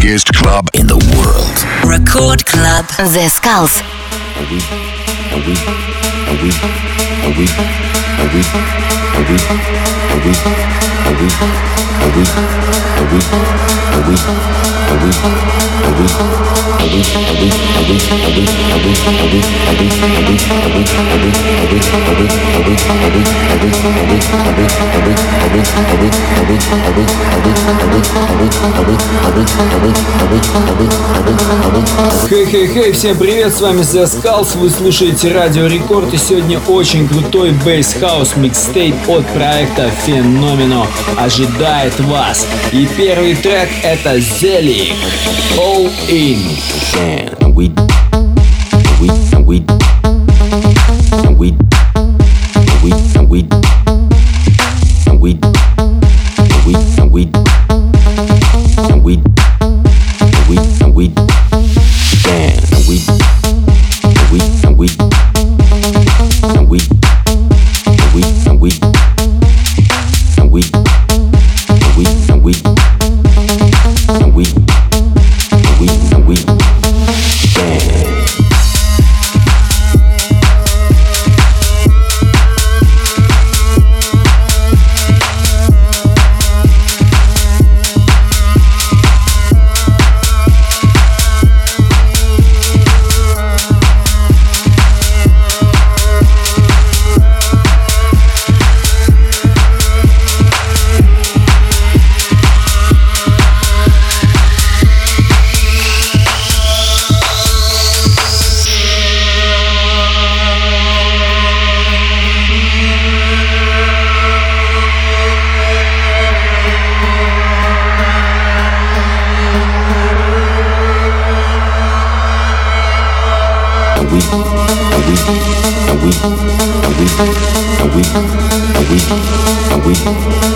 biggest club in the world. Record Club The Skulls. We, we, we, we, we, we, we, we, we. Хей-хей-хей, всем привет, с вами The Skulls, вы слушаете Радио Рекорд и сегодня очень крутой бейс-хаус микстейп от проекта Феномено. Ожидай окружает вас. И первый трек это Зелик All In. We and we and we and we and we and we and we.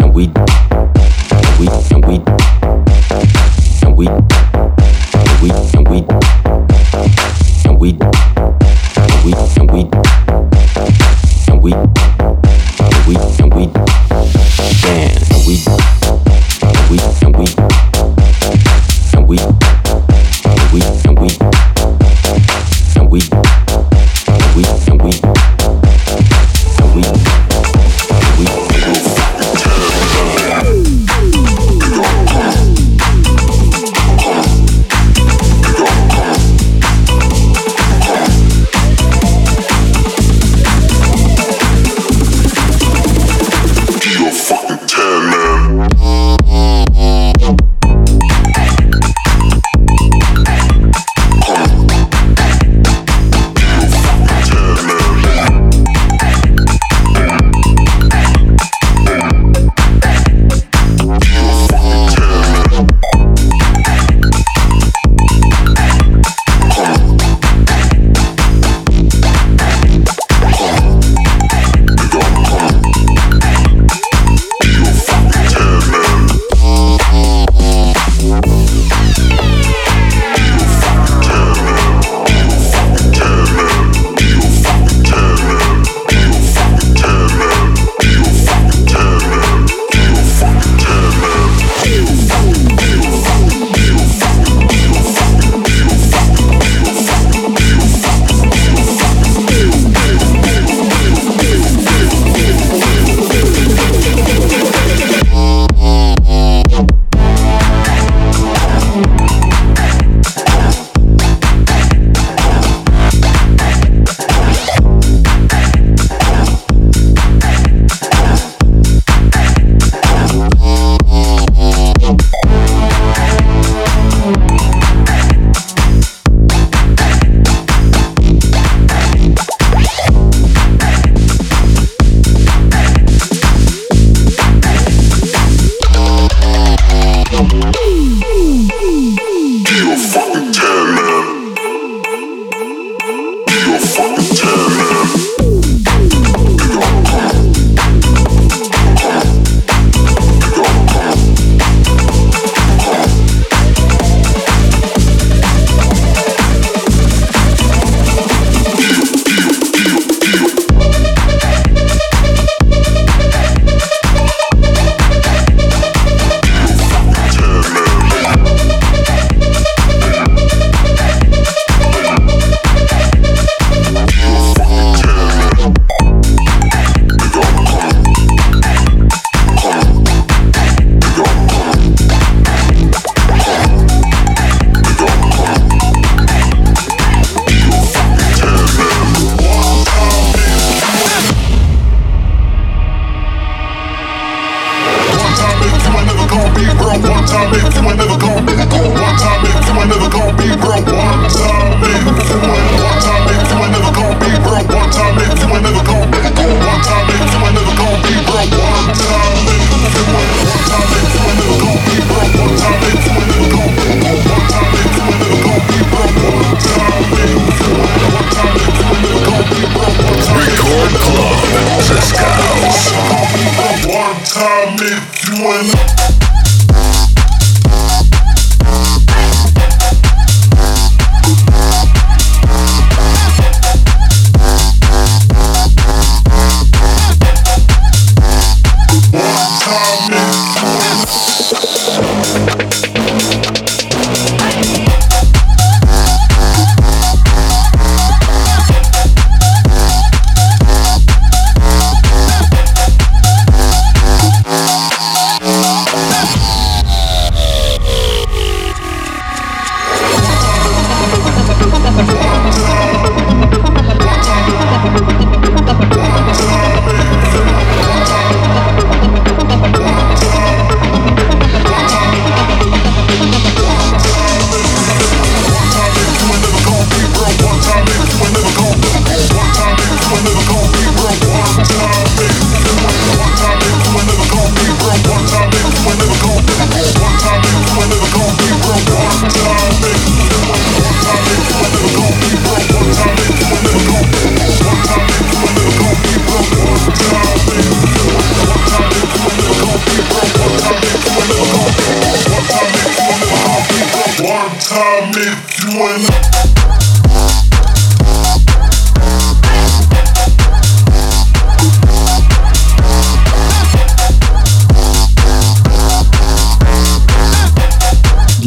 and we we and we and we we and we and we and we and we and we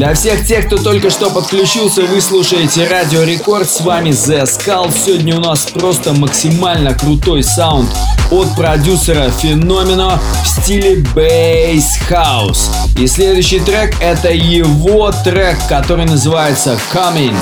Для всех тех, кто только что подключился, вы слушаете Радио Рекорд, с вами The Skull. Сегодня у нас просто максимально крутой саунд от продюсера Феномено в стиле Bass House. И следующий трек это его трек, который называется Coming.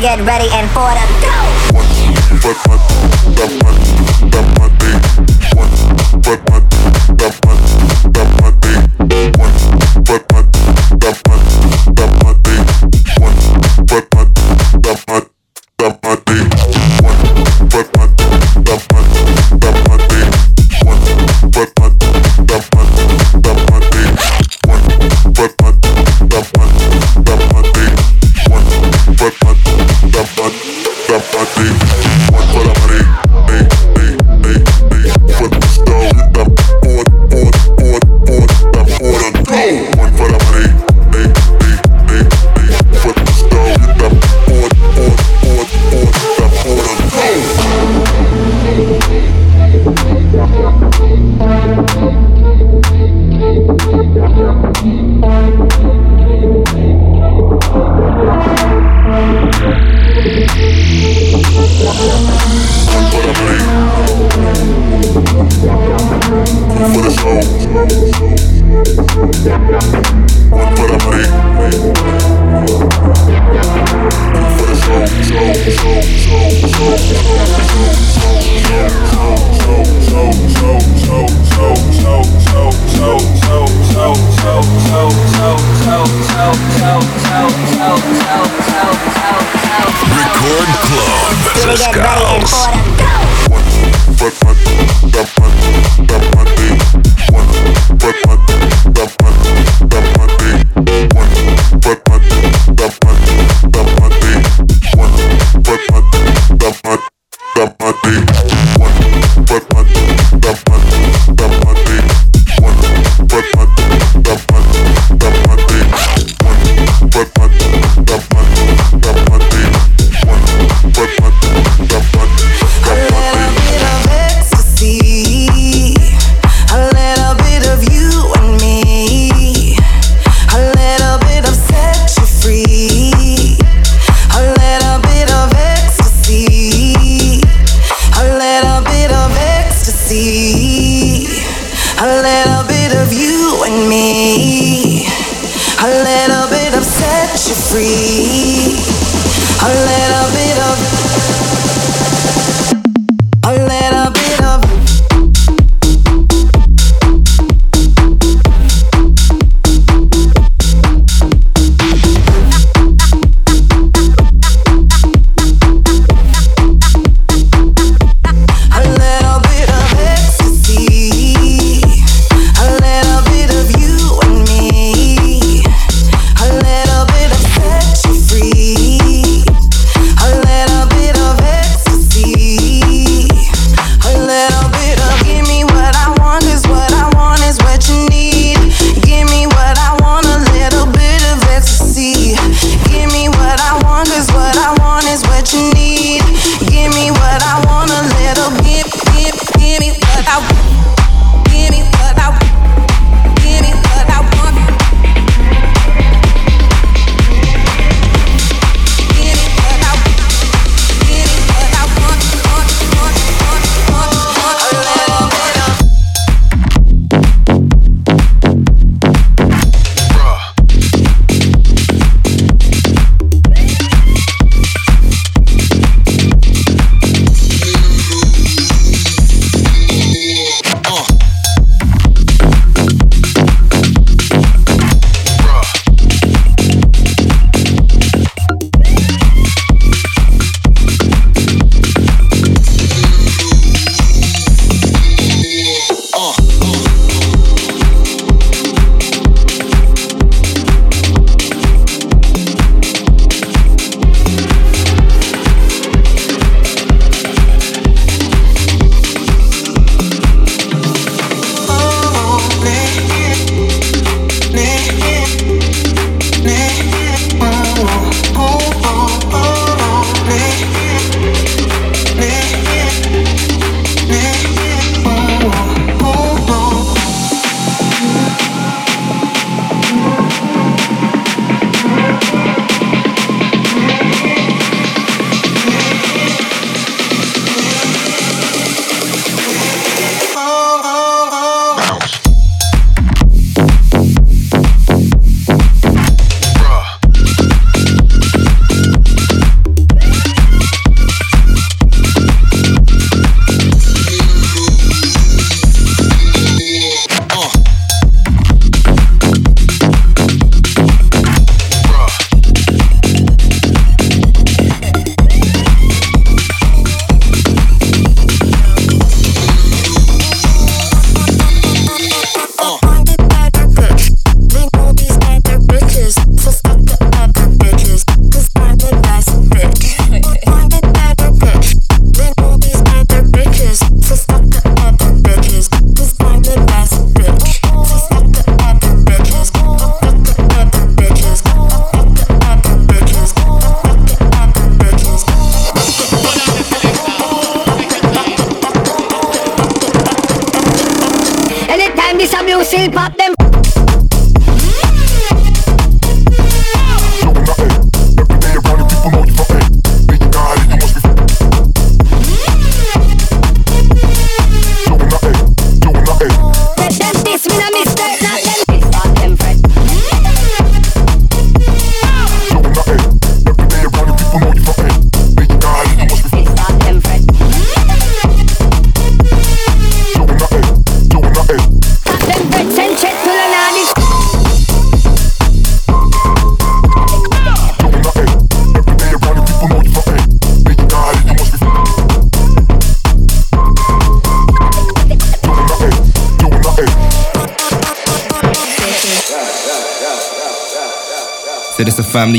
Get ready and for the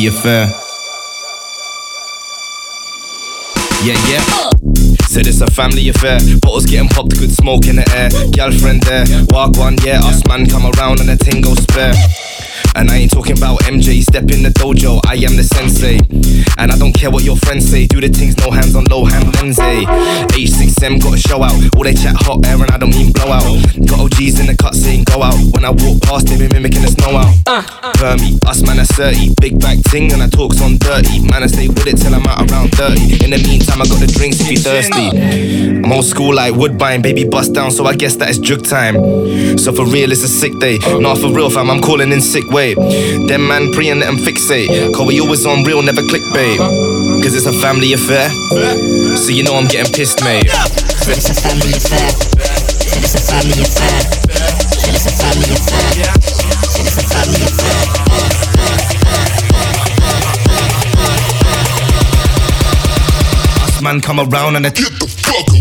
family affair. Yeah, yeah. Said it's a family affair. Bottles getting popped, good smoke in the air. Girlfriend there, walk one, yeah. Us man come around and the ting go spare. And I ain't talking about MJ, step in the dojo, I am the sensei. And I don't care what your friends say, do the things, no hands on low hand Lindsay. H6M got a show out, all they chat hot air and I don't mean blow out. Got OGs in the cut saying go out, when I walk past they be mimicking the snow out. Uh, Permy, us man are 30, big back ting and I talks on dirty. Man I stay with it till I'm out around 30. In the meantime I got the drinks if you thirsty. I'm old school like Woodbine, baby bust down, so I guess that is jug time. So for real it's a sick day, not for real fam, I'm calling in sick way. Them man pre and let them fixate. Cause we always on real, never clickbait. Cause it's a family affair. So you know I'm getting pissed, mate. It's a family affair. It's a family affair. It's a family affair. It's a family affair. Man come around and I get the fuck up.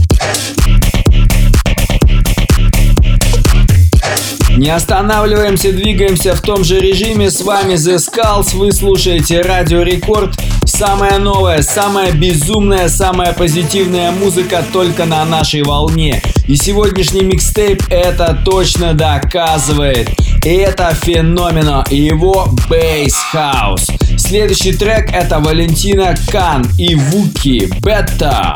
Не останавливаемся, двигаемся в том же режиме. С вами The Skulls, вы слушаете Радио Рекорд. Самая новая, самая безумная, самая позитивная музыка только на нашей волне. И сегодняшний микстейп это точно доказывает. Это феномено и его Bass House. Следующий трек это Валентина Кан и Вуки Бета.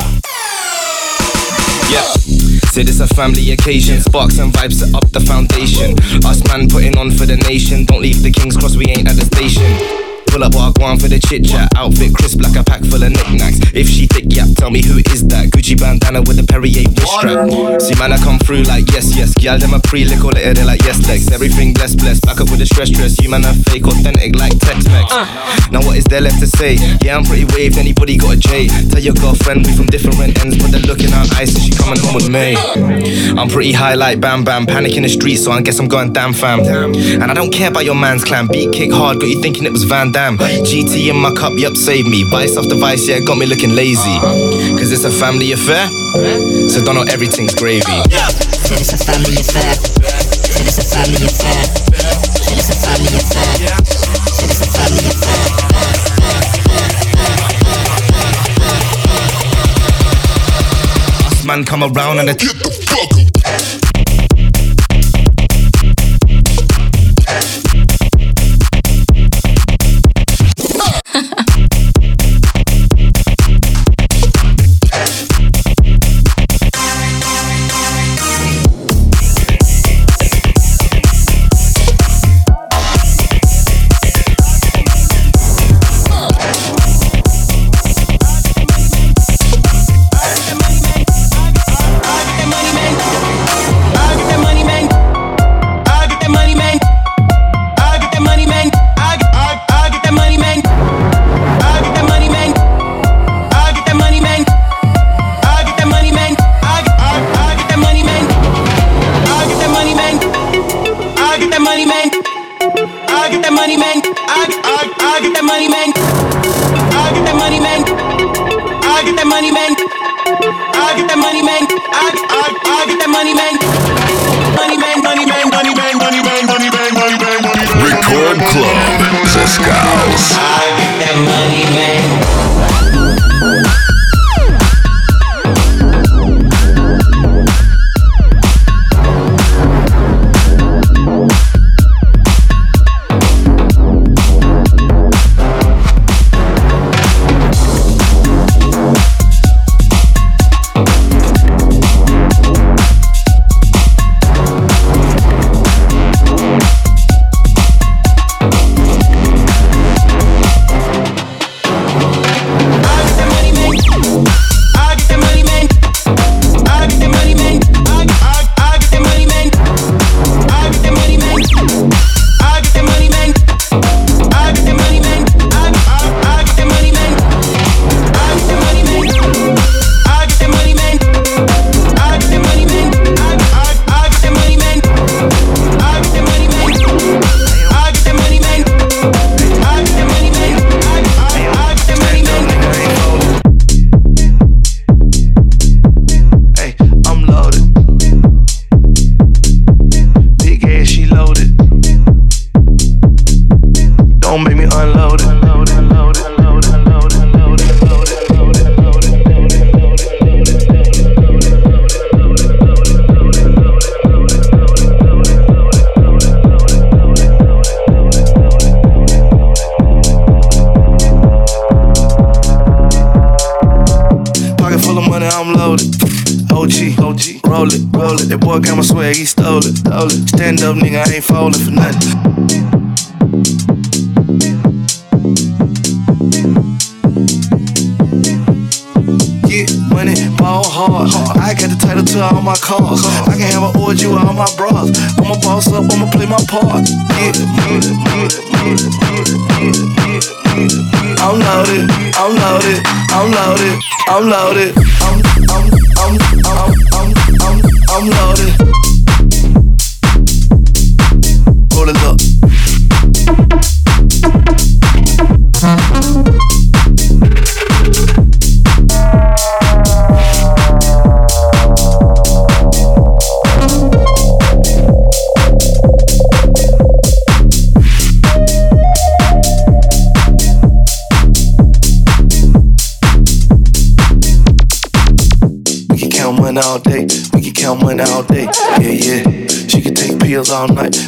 Yeah. Said it's a family occasion, sparks and vibes set up the foundation. Us man putting on for the nation. Don't leave the King's Cross, we ain't at the station. Pull up walk one for the chit chat. Outfit crisp like a pack full of knickknacks. If she thick, yeah, tell me who is that? Gucci bandana with a Perrier wrist strap. See, man, I come through like yes, yes. Gyal, them a pre lick all later, they like yes, legs. Everything blessed, blessed. Back up with the stress, stress. You man are fake, authentic like Tex Mex. Uh. Now what is there left to say? Yeah, I'm pretty waved. Anybody got a J? Tell your girlfriend we from different ends, but they look in our eyes, so she coming home with me. I'm pretty high like Bam Bam, panic in the street, so I guess I'm going damn fam. And I don't care about your man's clan. Beat kick hard, got you thinking it was Van Damme. GT in my cup, yup, save me. Vice off the vice, yeah, got me looking lazy. Uh-huh. Cause it's a family affair, so don't know everything's gravy. Said it's a family affair. Said it's a family affair. Said it's a family affair. Said it's a family affair. Man come around and they get the all night.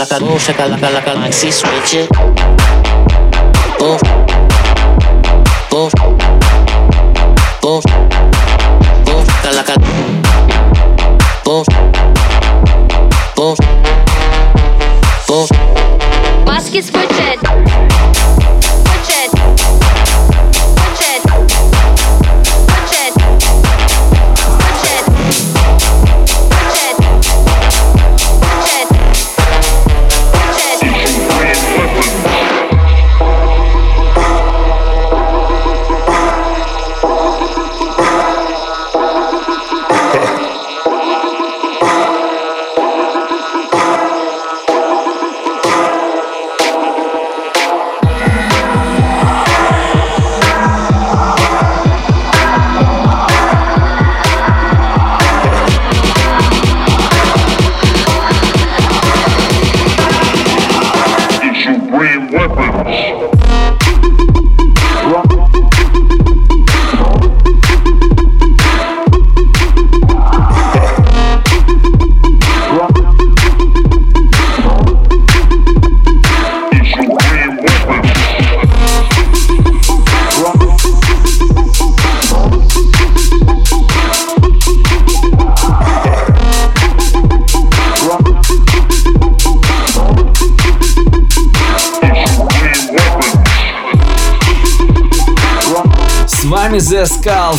Shakalaka, boom shakalaka, maxi switch it.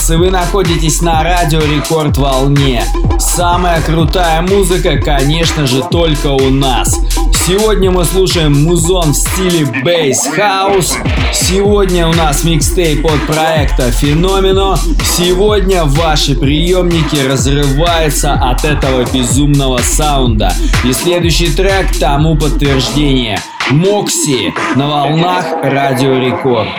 Skulls, и вы находитесь на радио Рекорд Волне. Самая крутая музыка, конечно же, только у нас. Сегодня мы слушаем музон в стиле Bass House. Сегодня у нас микстейп от проекта Феномено. Сегодня ваши приемники разрываются от этого безумного саунда. И следующий трек тому подтверждение. Мокси на волнах Радио Рекорд.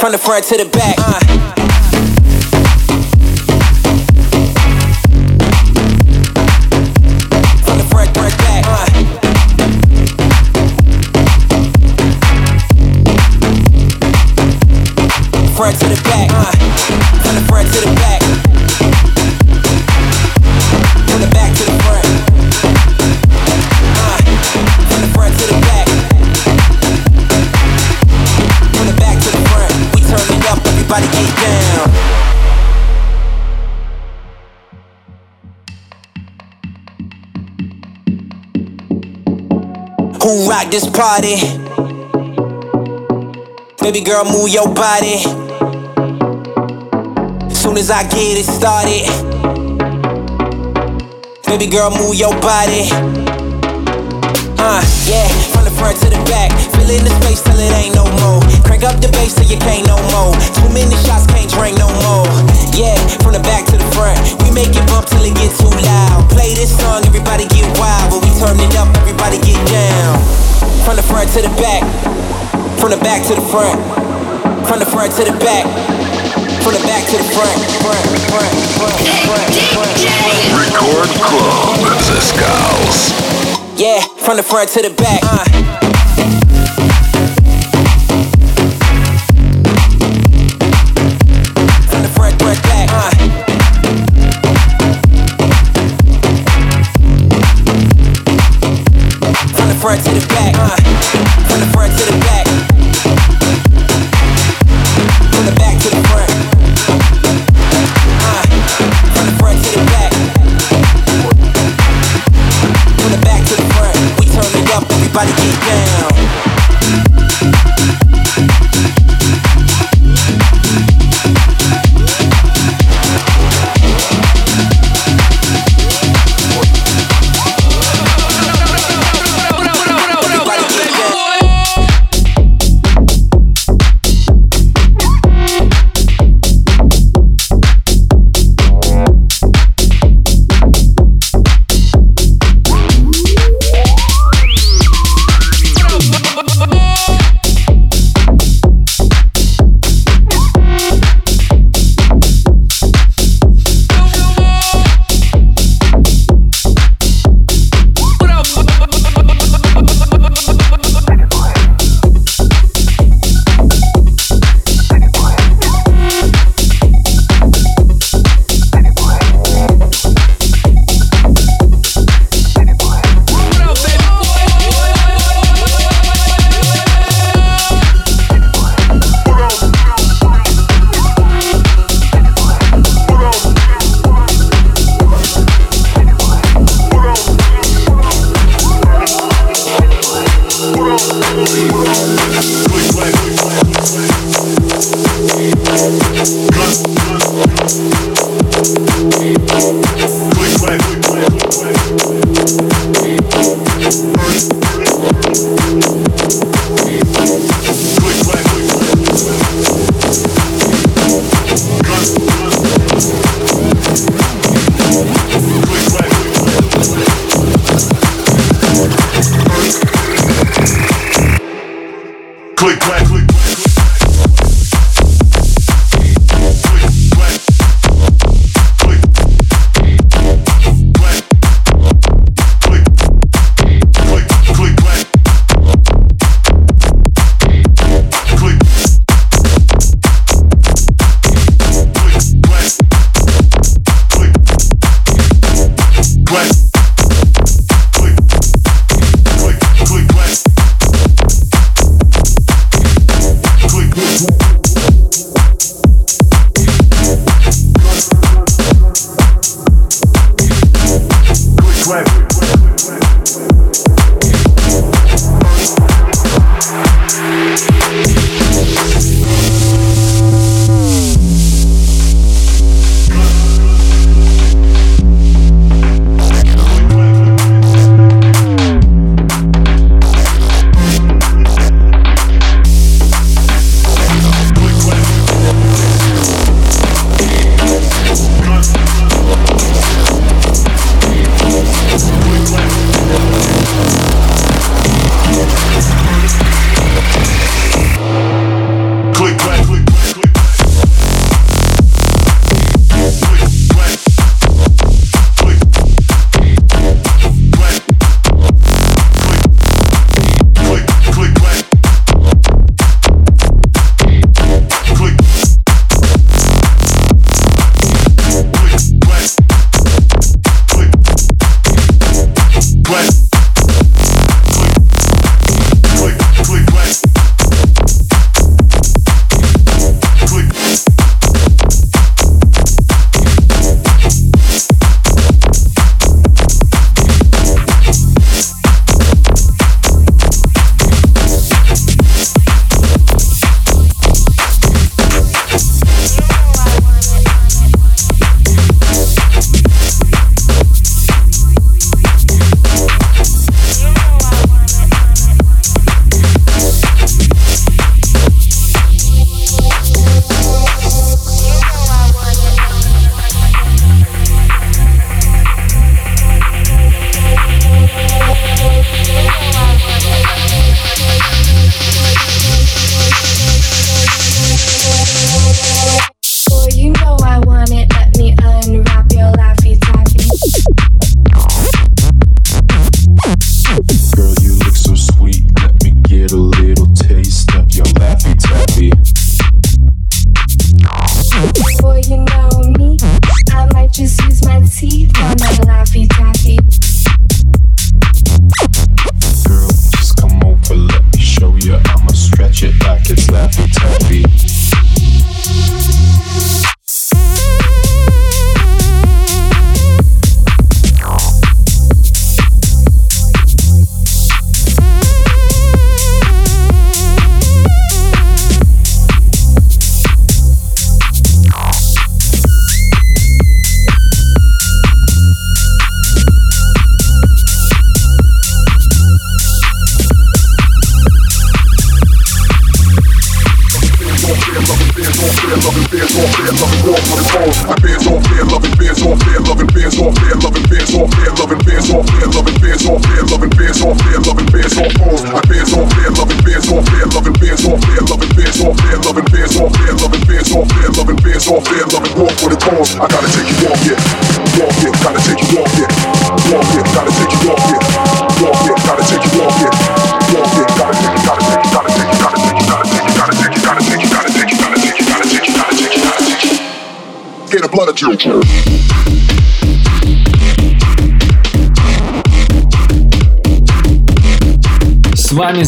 From the front to the back. Uh. Who rock this party? Baby girl, move your body soon as I get it started. Baby girl, move your body. Uh, yeah, from the front to the back. Fill in the space till it ain't no more. Crank up the bass till you can't no more. Too many shots, can't drink no more. Yeah, from the back to the front. We make it bump till it get too loud. Play this song, everybody get wild. When we turn it up, everybody get down. From the front to the back. From the back to the front. From the front to the back. From the back to the front, front, front, front, front, front. Record Club, The Skulls. Yeah, from the front to the back. Uh.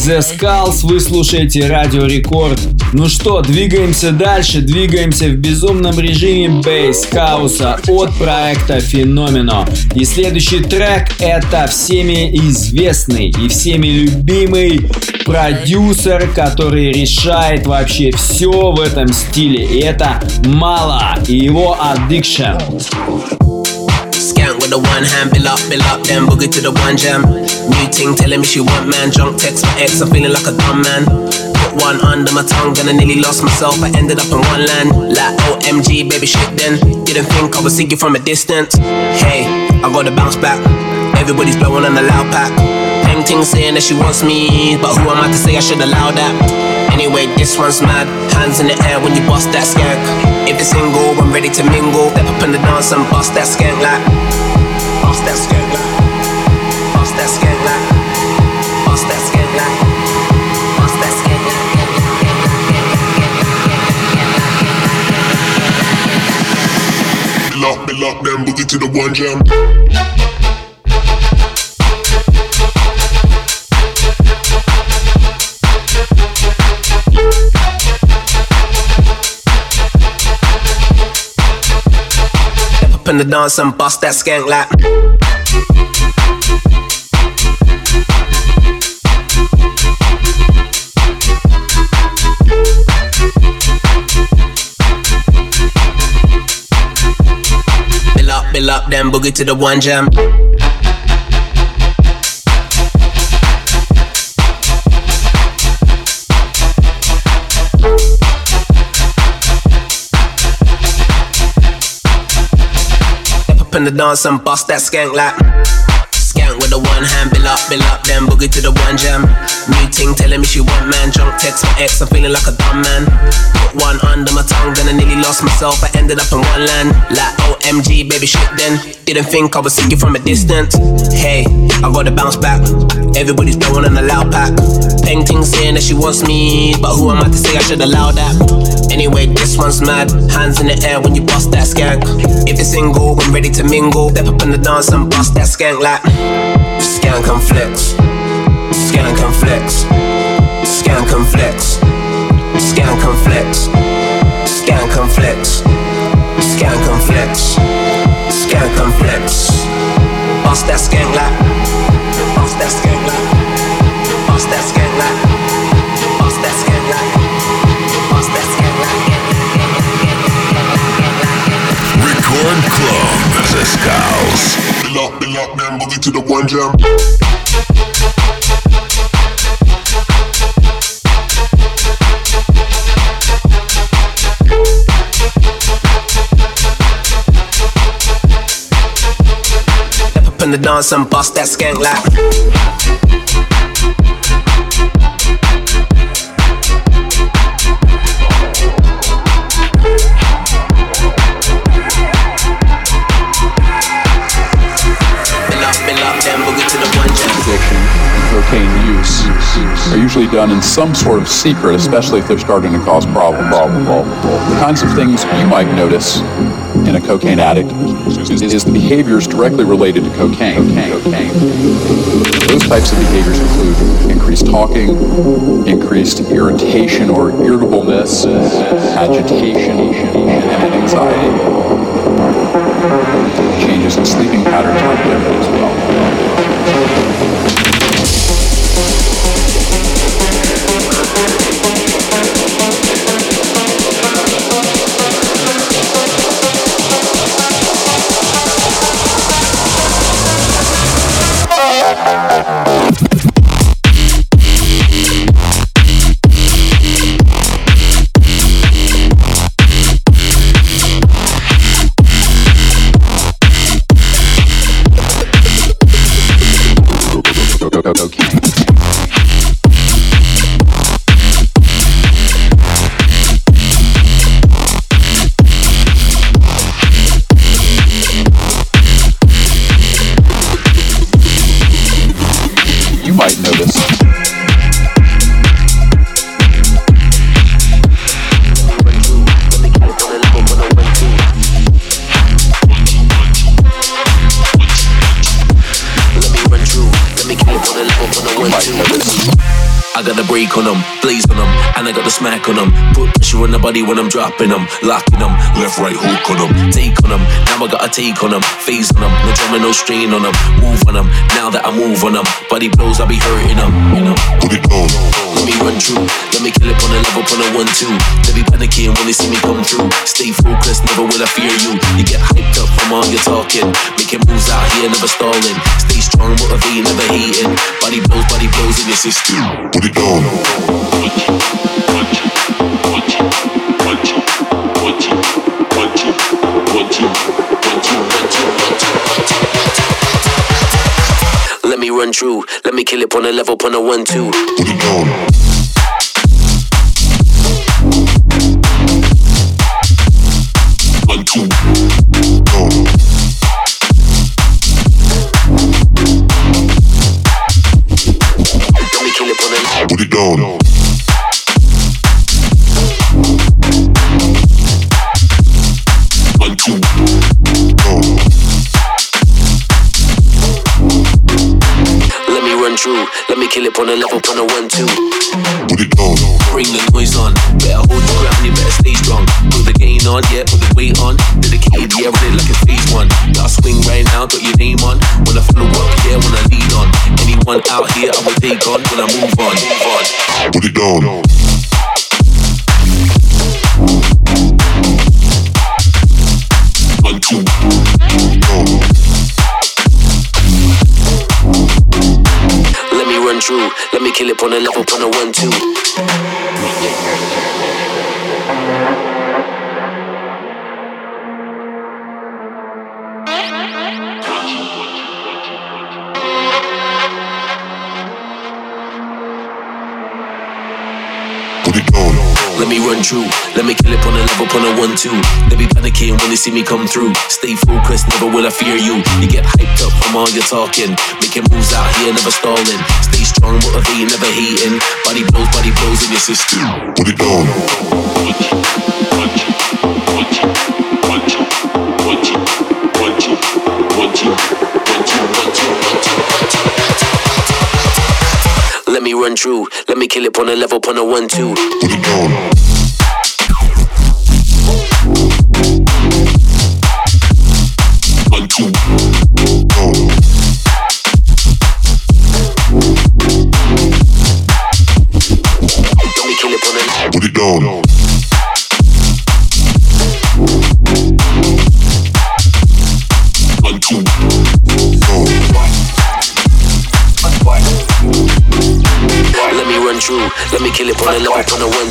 The Skulls, вы слушаете Радио Рекорд. Ну что, двигаемся дальше, двигаемся в безумном режиме бейс хауса от проекта Феномено. И следующий трек это всеми известный и всеми любимый продюсер, который решает вообще все в этом стиле. И это Мало и его Addiction. The one hand, bill up, bill up, then boogie to the one jam. New ting telling me she want man, drunk text my ex, I'm feeling like a dumb man. Put one under my tongue, then I nearly lost myself. I ended up in one land, like OMG, baby shit. Then didn't think I would see you from a distance. Hey, I gotta bounce back. Everybody's blowing on the loud pack. Painting saying that she wants me, but who am I to say I should allow that? Anyway, this one's mad. Hands in the air when you bust that skank. If it's single, I'm ready to mingle. Step up in the dance and bust that skank like. Bill up, then boogie to the one jam. Up in the dance and bust that skank like. Bill up, bill up, then boogie to the one jam. Up in the dance and bust that skank like. Skank with the one hand, bill up, bill up, then boogie to the one jam. New ting telling me she want man, drunk text my ex, I'm feeling like a dumb man. Put one under my tongue, then I nearly lost myself. I ended up in one land, like OMG, baby shit. Then didn't think I see you from a distance. Hey, I gotta bounce back. Everybody's blowing on the loud pack. Painting saying that she wants me, but who am I to say I should allow that? Anyway, this one's mad. Hands in the air when you bust that skank. If it's single, I'm ready to mingle. Step up in the dance and bust that skank like. Skank and flex. Skank and flex. Skank and flex. Skank and flex. Skank and flex. Skank and flex. Skank and flex. Bust that skank like. Bust that skank like. Bust that skank like. Bust that skank like. Bust that like. Record Club The Skulls. Bill up, bill up, then boogie to the one jam. The dance and bust that skank like. Are usually done in some sort of secret, especially if they're starting to cause problem, problem, problem. The kinds of things you might notice in a cocaine addict is, the behaviors directly related to cocaine. cocaine. Those types of behaviors include increased talking, increased irritation or irritableness, agitation, and anxiety. Body when I'm dropping them, locking them, left right hook on them, take on them. Now I got a take on them, phase on them, no drama, no strain on them, move on them. Now that I move on them, body blows, I be hurting them, you know. Put it on. Let me run through, let me kill it on a level, on a one two. They be panicking when they see me come through. Stay focused, never will I fear you. You get hyped up from all your talking, making moves out here, never stalling. Stay strong, motivated, never hating. Body blows, body blows in your system. Put it on. Run through, let me kill it on a level, on a one two. Put it on. One, two. On. Let me kill it on a Put it on. On a level, on a one two. Put it on. Bring the noise on, better hold your ground, you better stay strong. Put the gain on, yeah, put the weight on. Dedicated, yeah, run it like a phase one. Got a swing right now, got your name on. When I follow up, yeah, when I lead on. Anyone out here, I will take on when I move on. Move on. Put it on. Through, let me kill it on a level, on a one two. Let me let me kill it on a level, on a one two. They be panicking when they see me come through. Stay focused, never will I fear you. You get hyped up from all your talking, making moves out here, never stalling. Stay strong, motivated, never hating. Body blows, body blows in your system. Put it on. Let me run through, let me kill it on a level, on a one two. Put it on. Let kill it on a level,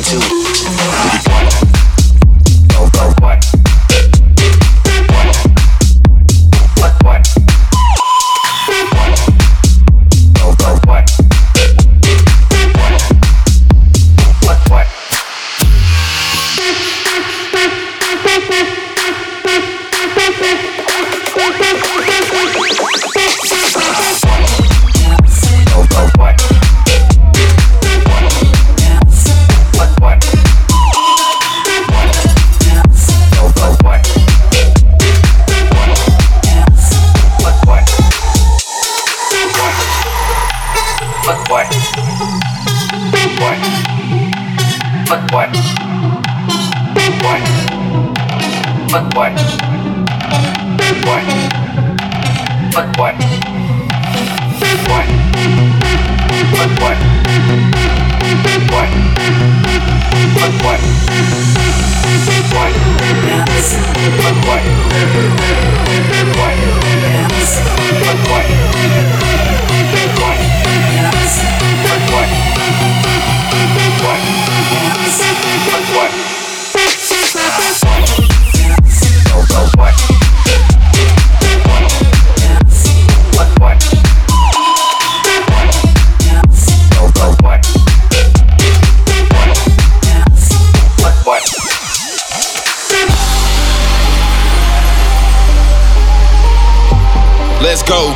Let's go.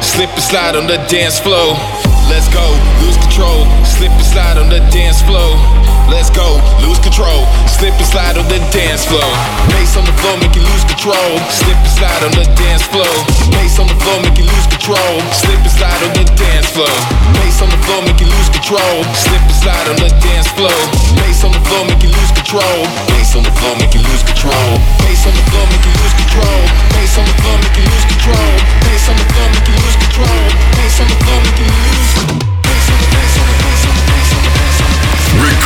Slip and slide on the dance floor. Let's go. Lose control. Slip and slide on the dance floor. Let's go, lose control. Slip and slide on the dance floor. Bass on the floor, make you lose control. Slip and slide on the dance floor. Bass on the floor, make you lose control. Slip and slide on the dance floor. Bass on the floor, make you lose control. Slip and slide on the dance floor. Bass on the floor, make you lose control. Bass on the floor, make you lose control. Bass on the floor, make you lose control. Bass on the floor, make you lose control. Bass on the floor, make you lose control. Bass on the floor, make you lose.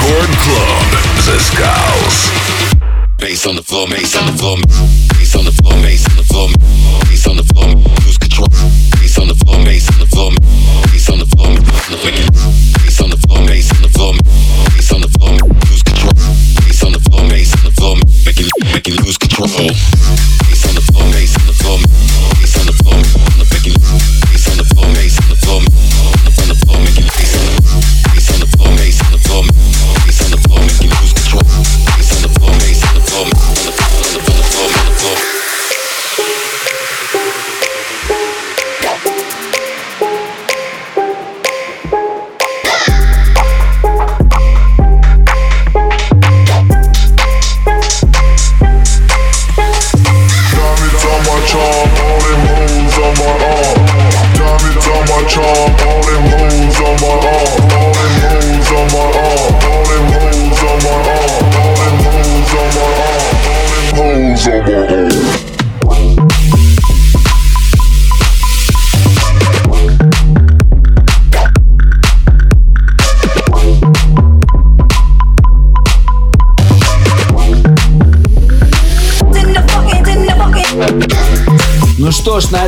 Record Club The Skulls. Bass on the floor, bass on the floor, bass on the floor, bass on the floor, bass on the floor, lose control. Bass on the floor, bass on the floor, bass on the floor, bass on the floor, bass on the floor, bass on the floor, lose control. Bass on the floor, bass on the floor, make you make you lose control. Bass on the floor, bass on the floor, bass on the floor, make you bass on the floor, bass on the floor, on the floor, make you bass on the bass on the floor, bass on the floor,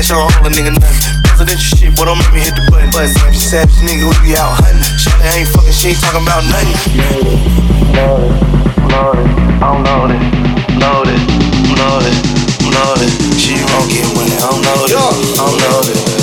Cash, I don't a nigga nothing. Presidential shit, boy, don't make me hit the button. But savage, savage nigga, we be out hunting. Shawty ain't fucking, she ain't talking about nothing. Loaded, loaded, I'm loaded, loaded, loaded, loaded. She won't get money, I'm I'm loaded, I'm loaded,